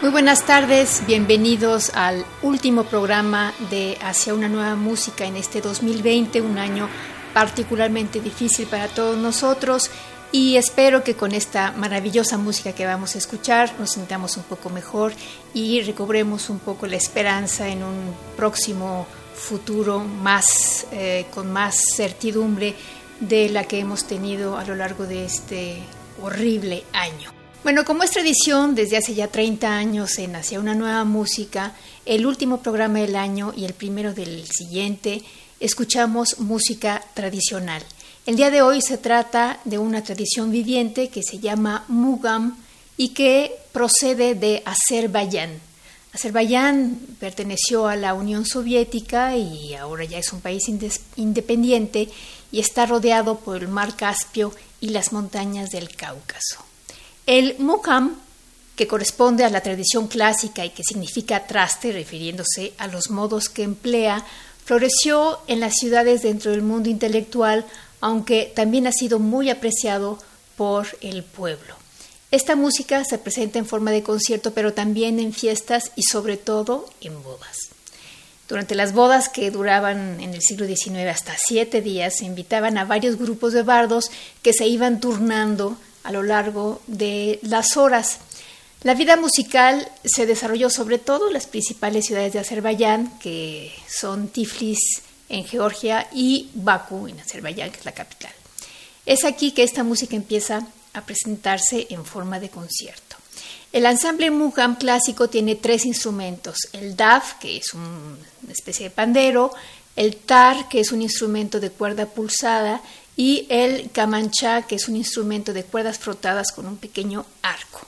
Muy buenas tardes, bienvenidos al último programa de Hacia una nueva música en este 2020, un año particularmente difícil para todos nosotros y espero que con esta maravillosa música que vamos a escuchar nos sintamos un poco mejor y recobremos un poco la esperanza en un próximo futuro más eh, con más certidumbre de la que hemos tenido a lo largo de este horrible año. Bueno, como es tradición desde hace ya 30 años en Hacia una nueva música, el último programa del año y el primero del siguiente, escuchamos música tradicional. El día de hoy se trata de una tradición viviente que se llama Mugam y que procede de Azerbaiyán. Azerbaiyán perteneció a la Unión Soviética y ahora ya es un país independiente y está rodeado por el mar Caspio y las montañas del Cáucaso. El mukam, que corresponde a la tradición clásica y que significa traste, refiriéndose a los modos que emplea, floreció en las ciudades dentro del mundo intelectual, aunque también ha sido muy apreciado por el pueblo. Esta música se presenta en forma de concierto, pero también en fiestas y sobre todo en bodas. Durante las bodas que duraban en el siglo XIX hasta siete días, se invitaban a varios grupos de bardos que se iban turnando a lo largo de las horas. La vida musical se desarrolló sobre todo en las principales ciudades de Azerbaiyán, que son Tiflis en Georgia y Bakú en Azerbaiyán, que es la capital. Es aquí que esta música empieza a presentarse en forma de concierto. El ensamble Mugham clásico tiene tres instrumentos, el daf, que es una especie de pandero, el tar, que es un instrumento de cuerda pulsada, y el camanchá, que es un instrumento de cuerdas frotadas con un pequeño arco.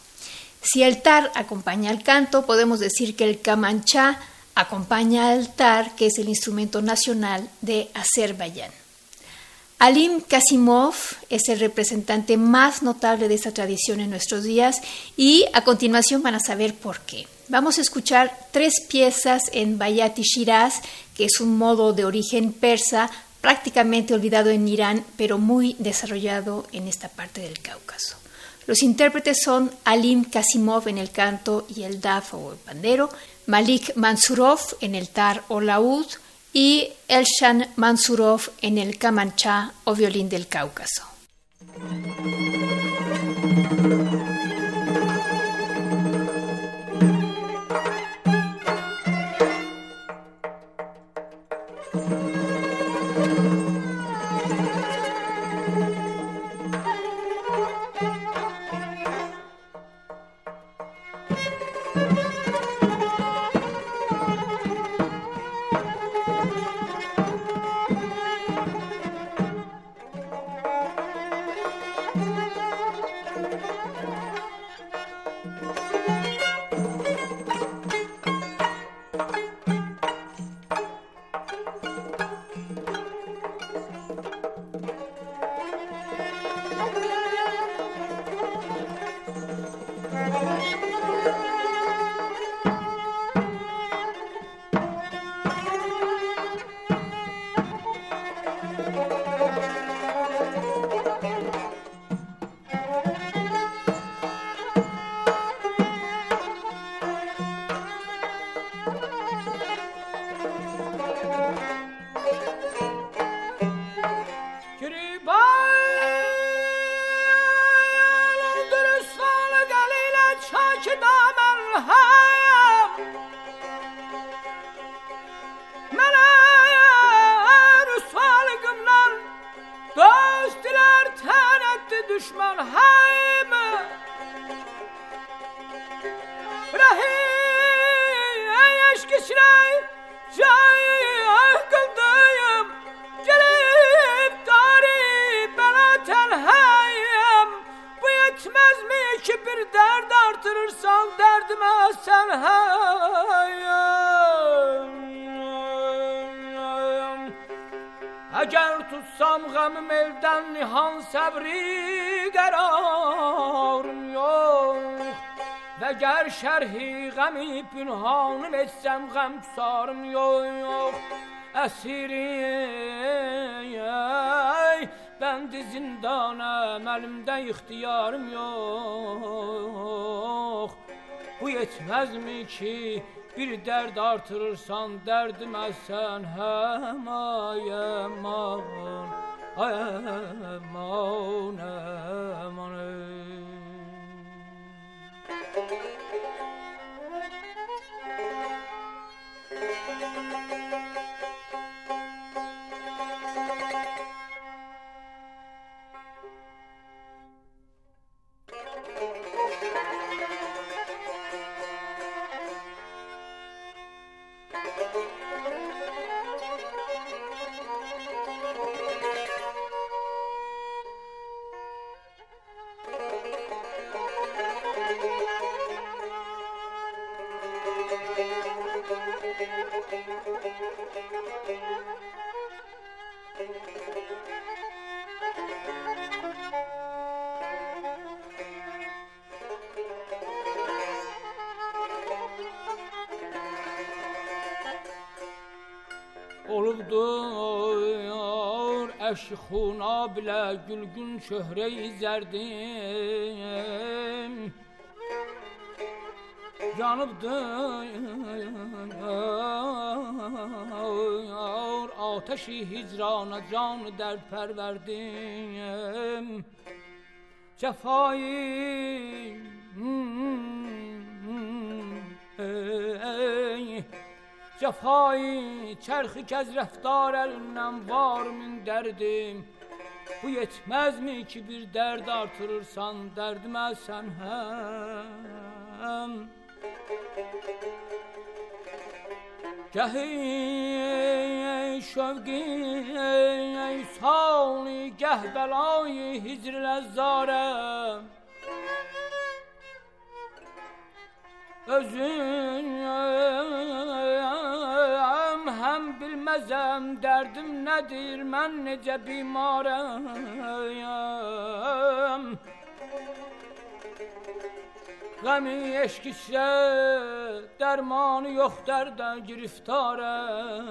Si el tar acompaña al canto, podemos decir que el camanchá acompaña al tar, que es el instrumento nacional de Azerbaiyán. Alim Kasimov es el representante más notable de esta tradición en nuestros días y a continuación van a saber por qué. Vamos a escuchar tres piezas en Bayati Shiraz, que es un modo de origen persa prácticamente olvidado en Irán, pero muy desarrollado en esta parte del Cáucaso. Los intérpretes son Alim Kasimov en el canto y el daf o el pandero, Malik Mansurov en el tar o laúd y Elshan Mansurov en el kamanchá o violín del Cáucaso. Bir dert artırırsan derdime sen hayım Eğer tutsam gamım elden nihan sabri kararım yok. Ve ger şerhi gami pünhanım etsem gam sarım yok. Esirim ben de zindanım elimde ihtiyarım yok Bu yetmez mi ki bir dert artırırsan derdime sen hem ay aman ay aman aman Olubdur eşi xuna bilə gülgün çöhrəyi zərdim Yanıbdır ateşi hicrana can dərd pərverdim Cəfayı ey, Cefayı çerhi kez reftar elinden var min derdim. Bu yetmez mi ki bir derd artırırsan derdime sen hem Gehi şevgi sağlı geh belayı hicr lezzarem Özüm hem bilmezem derdim nedir ben nece bimarım Gami eşk ise dermanı yok derde giriftarım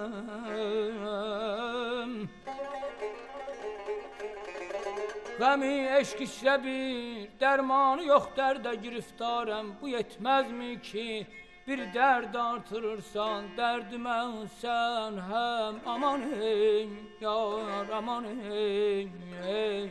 Gami eşk ise bir dermanı yok derde giriftarım Bu yetmez mi ki bir derd artırırsan derdime sen hem aman ey yar aman ey, ey.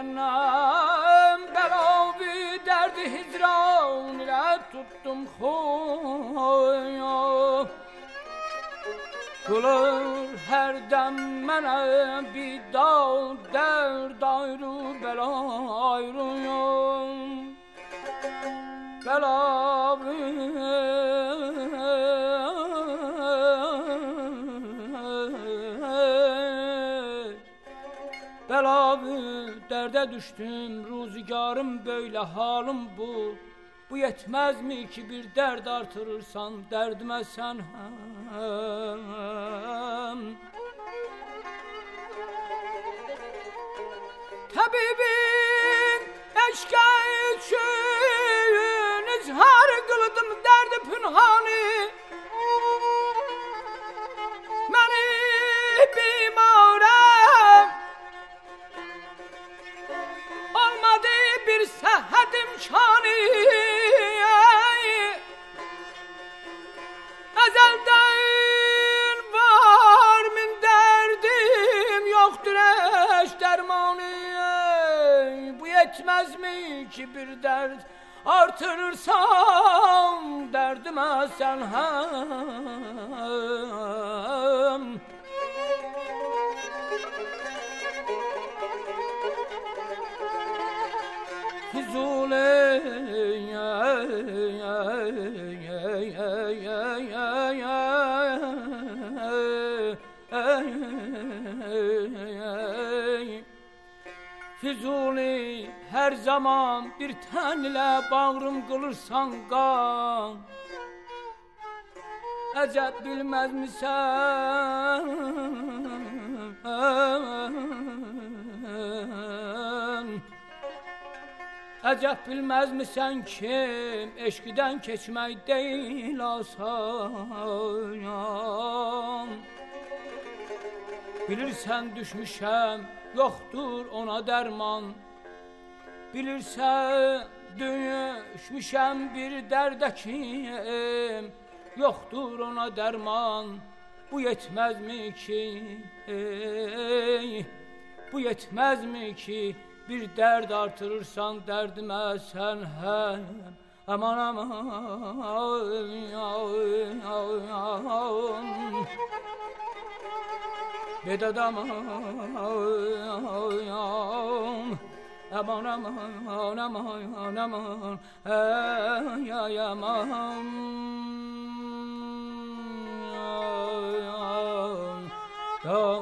Hüdaya senem belavi derdi hicran ile tuttum hoya Kılır her dem mene derde düştüm ruzigarım böyle halim bu. Bu yetmez mi ki bir dert artırırsan derdime sen hem Füzuli her zaman bir tenle bağrım kılırsan kan. Əcəb bilməz misən Əcəb bilməz misən kim? Eşqdən keçmək deyil asan. Bilirsən düşmüşəm Yoxdur ona dərman Bilirsən düşmüşəm bir dərdə kim Yoxdur ona dərman Bu yetməzmi ki? Ey, Bu yetməzmi ki Bir dərd artırırsan dərdimə sən həm? Aman aman Bedad aman. Aman aman aman Namo Namo Namo Namo Namo Ya Ya Maham Ya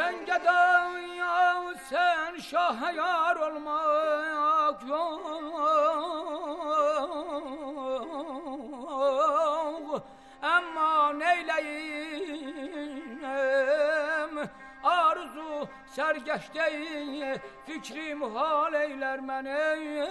Ben gedem sen şah yar olmak yok. Ama neyleyim arzu sergeçteyi Fikri muhal eyler beni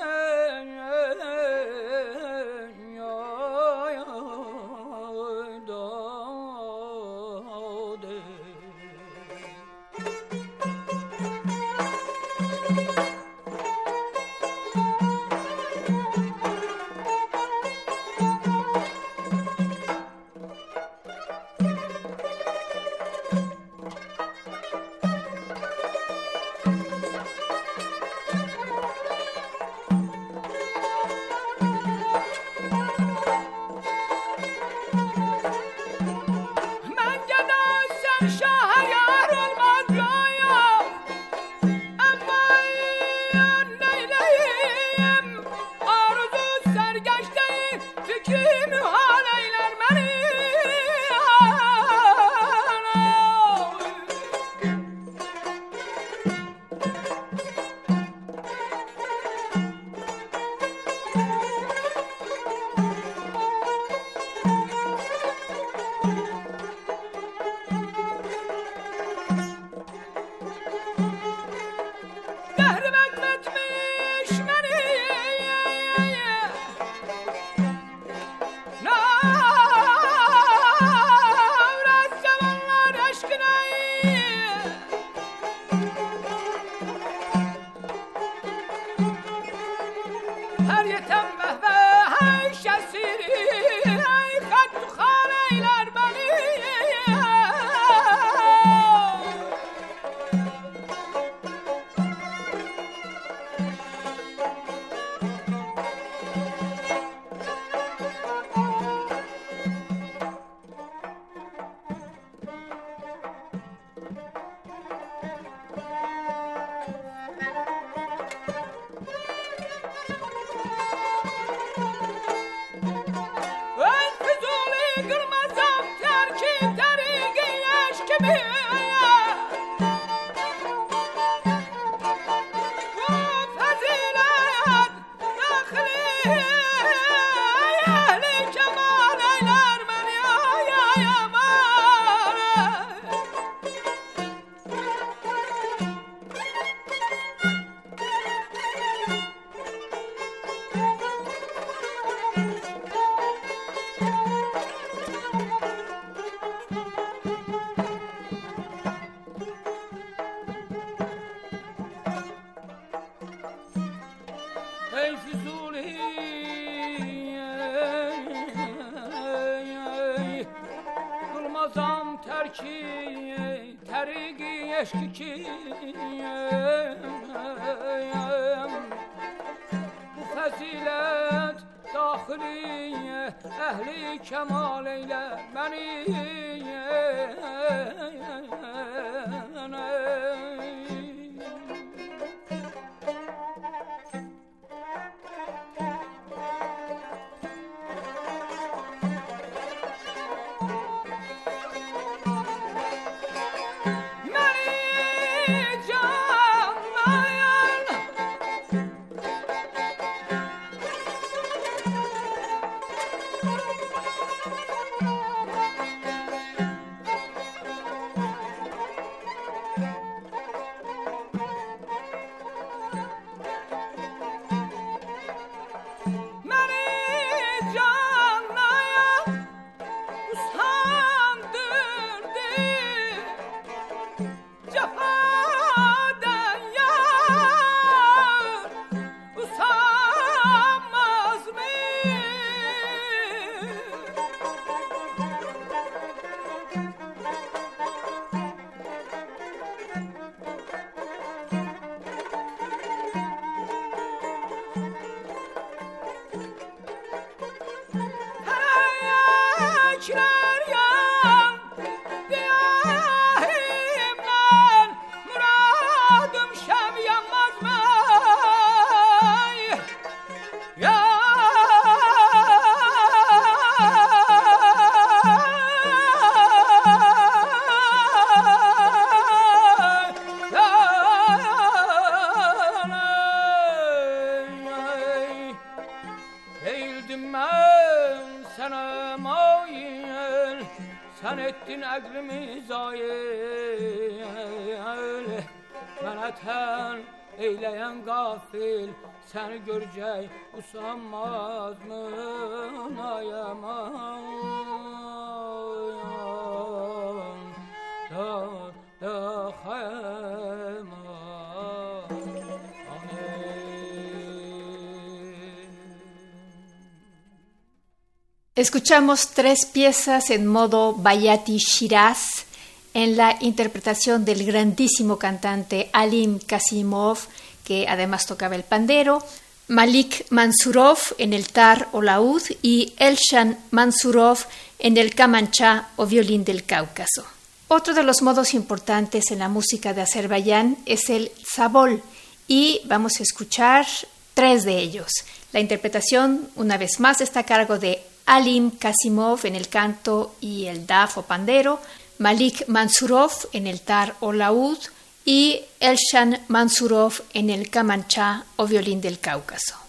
کمال ایله منی Escuchamos tres piezas en modo Bayati Shiraz en la interpretación del grandísimo cantante Alim Kasimov, que además tocaba el pandero, Malik Mansurov en el tar o laúd y Elshan Mansurov en el kamancha o violín del Cáucaso. Otro de los modos importantes en la música de Azerbaiyán es el sabol y vamos a escuchar tres de ellos. La interpretación, una vez más, está a cargo de Alim Kasimov en el canto y el daf o pandero, Malik Mansurov en el tar o laúd y Elshan Mansurov en el kamancha o violín del Cáucaso.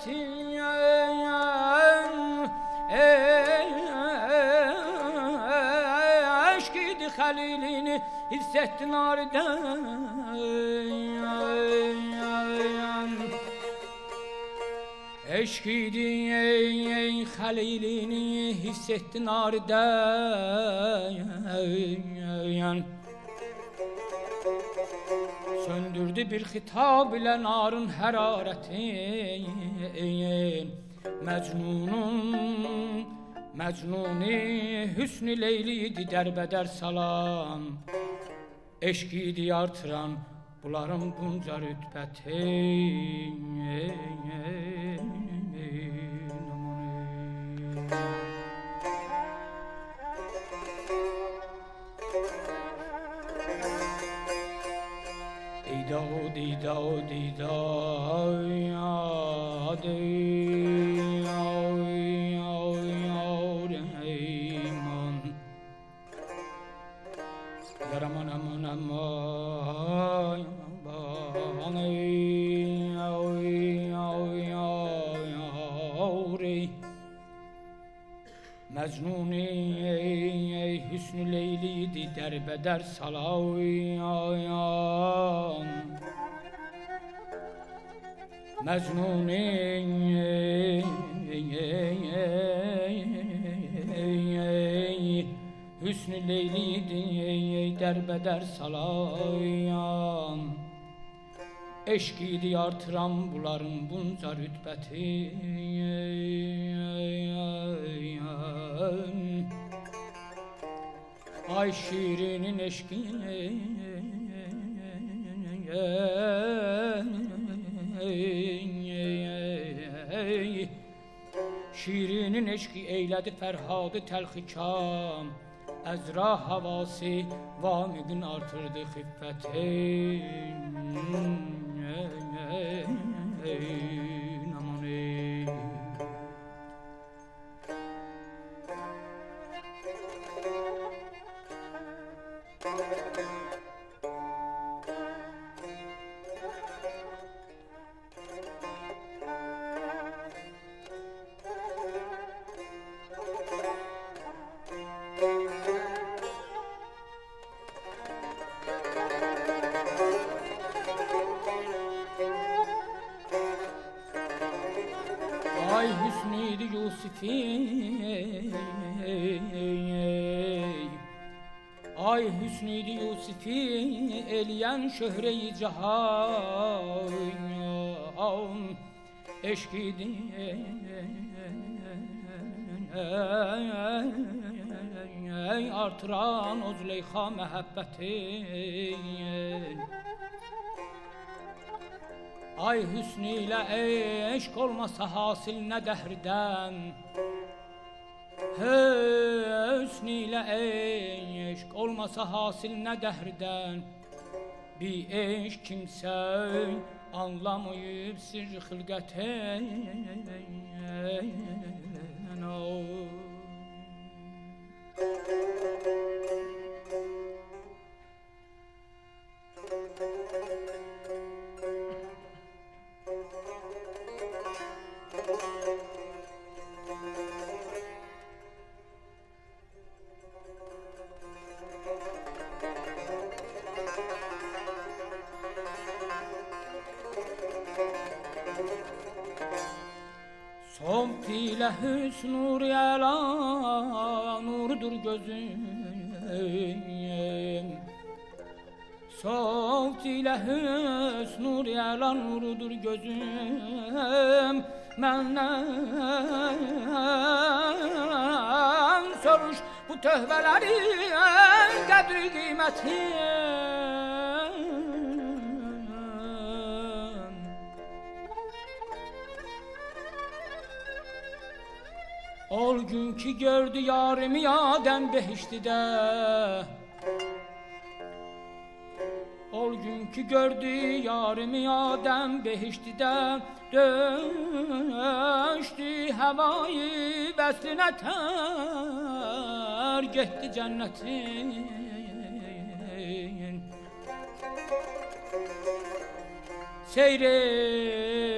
Şöhretin Aşk idi halilini hissetti nariden Eşk idi ey, ey halilini hissetti nariden Söndürdü bir hitab ile narın heraretin Mecnunun Mecnuni hüsnü leyliydi derbeder salam. Eşkiydi artıran buların bunca rütbetin. do دیدا دیدا دیدا یاد مجنونی ای حسن لیلی دی در بدر سلاوی آیا Mecnun'in hüsnü leyliydi derbeder salayan Eşkiydi artıran bunların bunca rütbeti Ay şiirinin شیرین نشکی ایلد فرهاد تلخی کام از راه حواسی وامیدن artırdı خفت ey. Artıran o Züleyha mehabbeti Ay hüsnüyle eşk olmasa hasil ne dehrden Hüsnüyle eşk olmasa hasil ne dehrden Bir eşk kimse anlamayıp sır hılgaten Somt Thank you. İle hüsnur yala nurdur gözüm Soft ile hüsnur yala nurdur gözüm. Menden soruş bu töhvelerin kadri kıymeti Ol gün ki gördü yarimi Adem behişti de. Ol gün ki gördü yarimi Adem behişti de. Döştü havayı besline ter Gitti cennetin. Seyret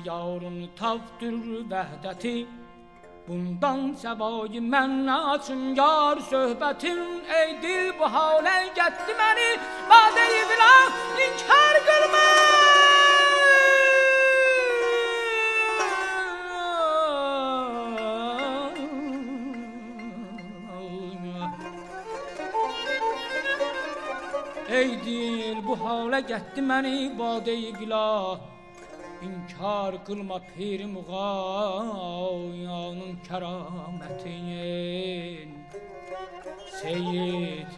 Necef diyarın tavdır vehdeti. Bundan sevayı mən açın yar söhbətin Ey dil bu halə getdi məni Badə yıdılar inkar qılma Ey dil bu halə getdi məni badə yıdılar İnkar qılma pir muğayanın kəramətin Seyid,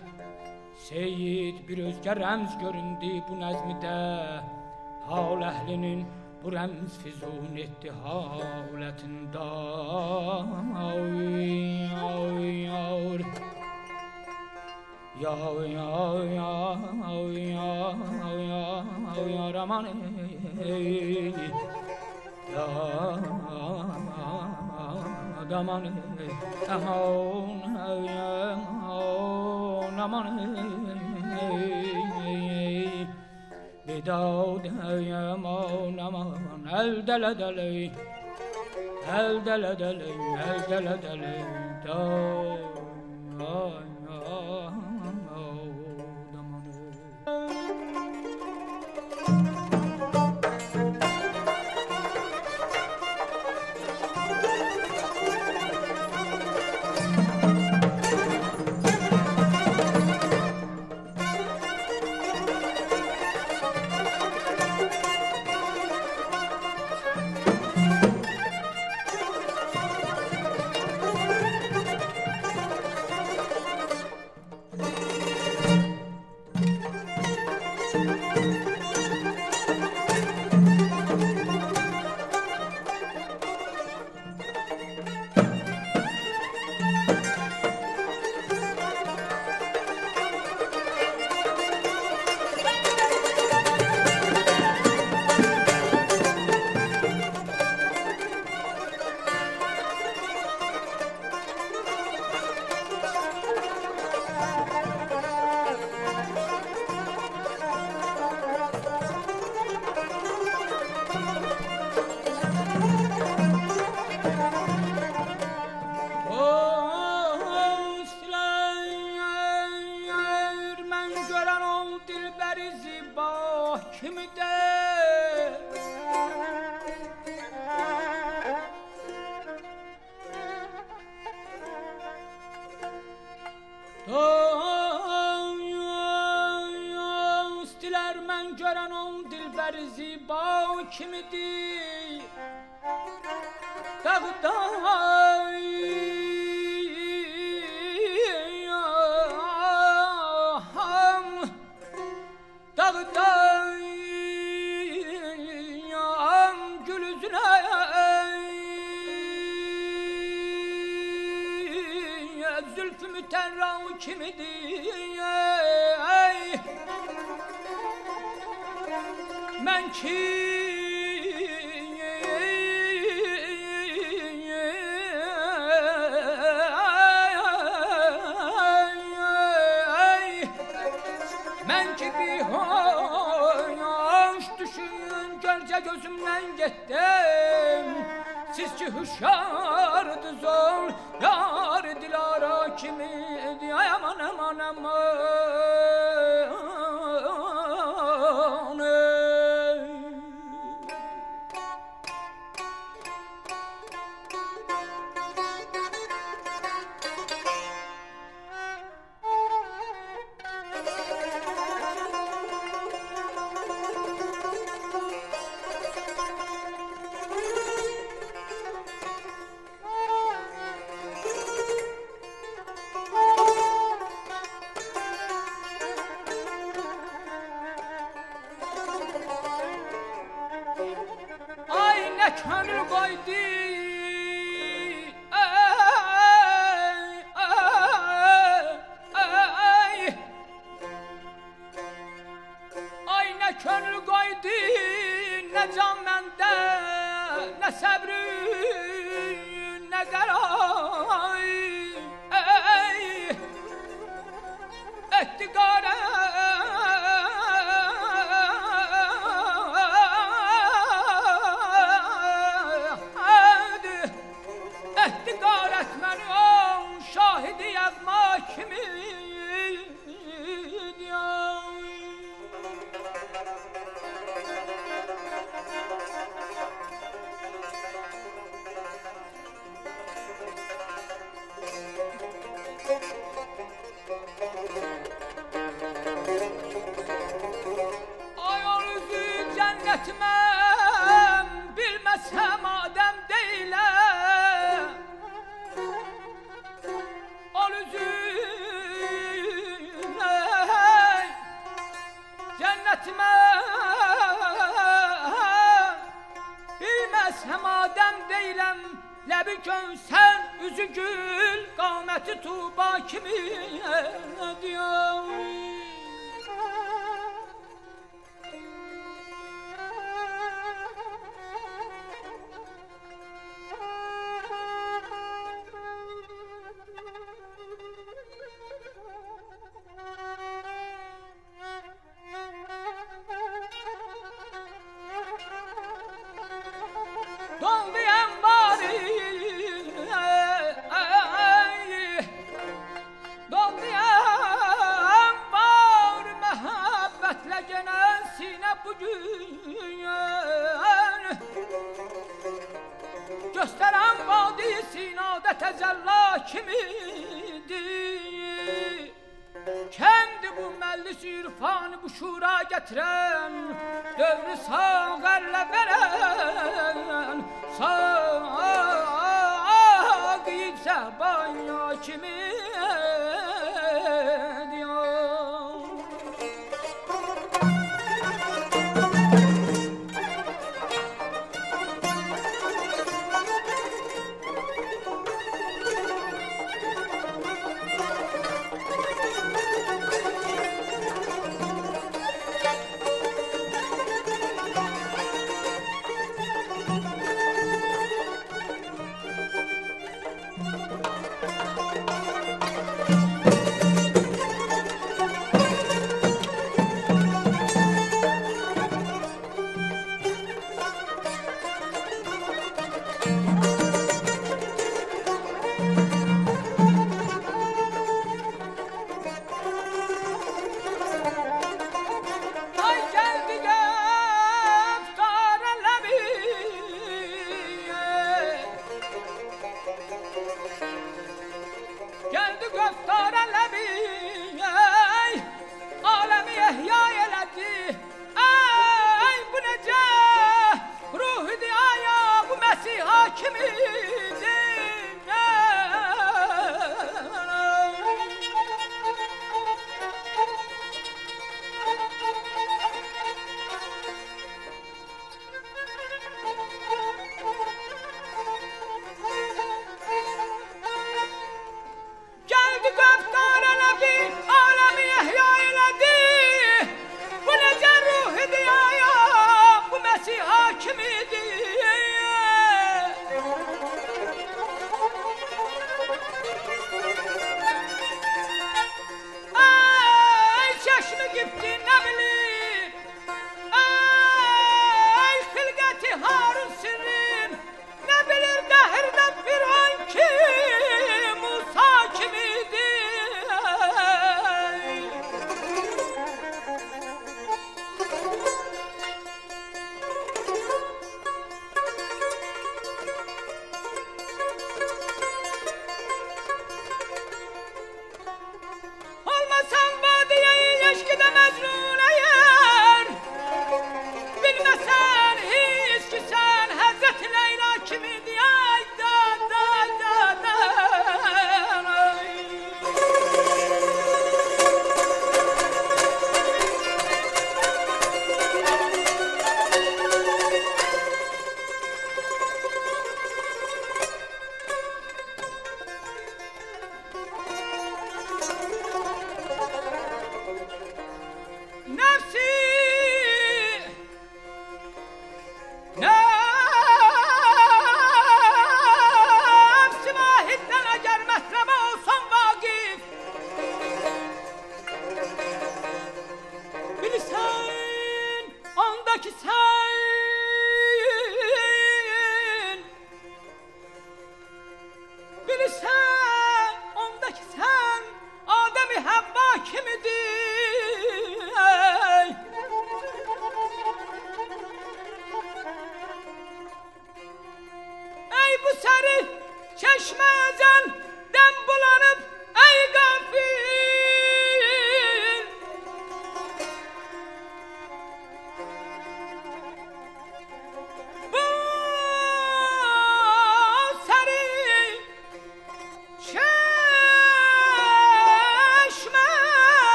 Seyid bir özgə rəmz göründü bu nəzmidə. Hal əhlinin bu rəmz füzun etdi halətində Ay, ay, ay Ya ya ya ya ya ya Raman Ya Daman aman ya aman ey. Bedaud ya aman aman el dele dele el dele dele el dele dele da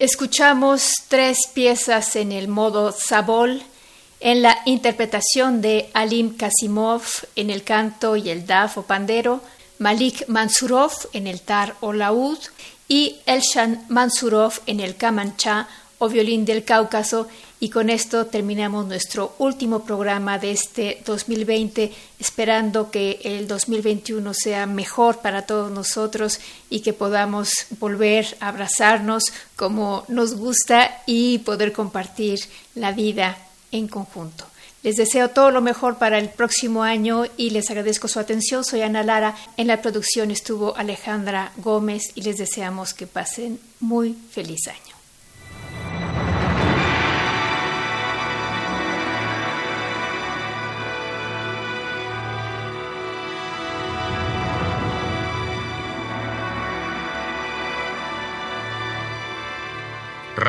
Escuchamos tres piezas en el modo Sabol, en la interpretación de Alim Kasimov en el canto y el daf o pandero, Malik Mansurov en el tar o laúd y Elshan Mansurov en el kamancha o violín del Cáucaso y con esto terminamos nuestro último programa de este 2020, esperando que el 2021 sea mejor para todos nosotros y que podamos volver a abrazarnos como nos gusta y poder compartir la vida en conjunto. Les deseo todo lo mejor para el próximo año y les agradezco su atención. Soy Ana Lara. En la producción estuvo Alejandra Gómez y les deseamos que pasen muy feliz año.